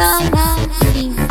Bye.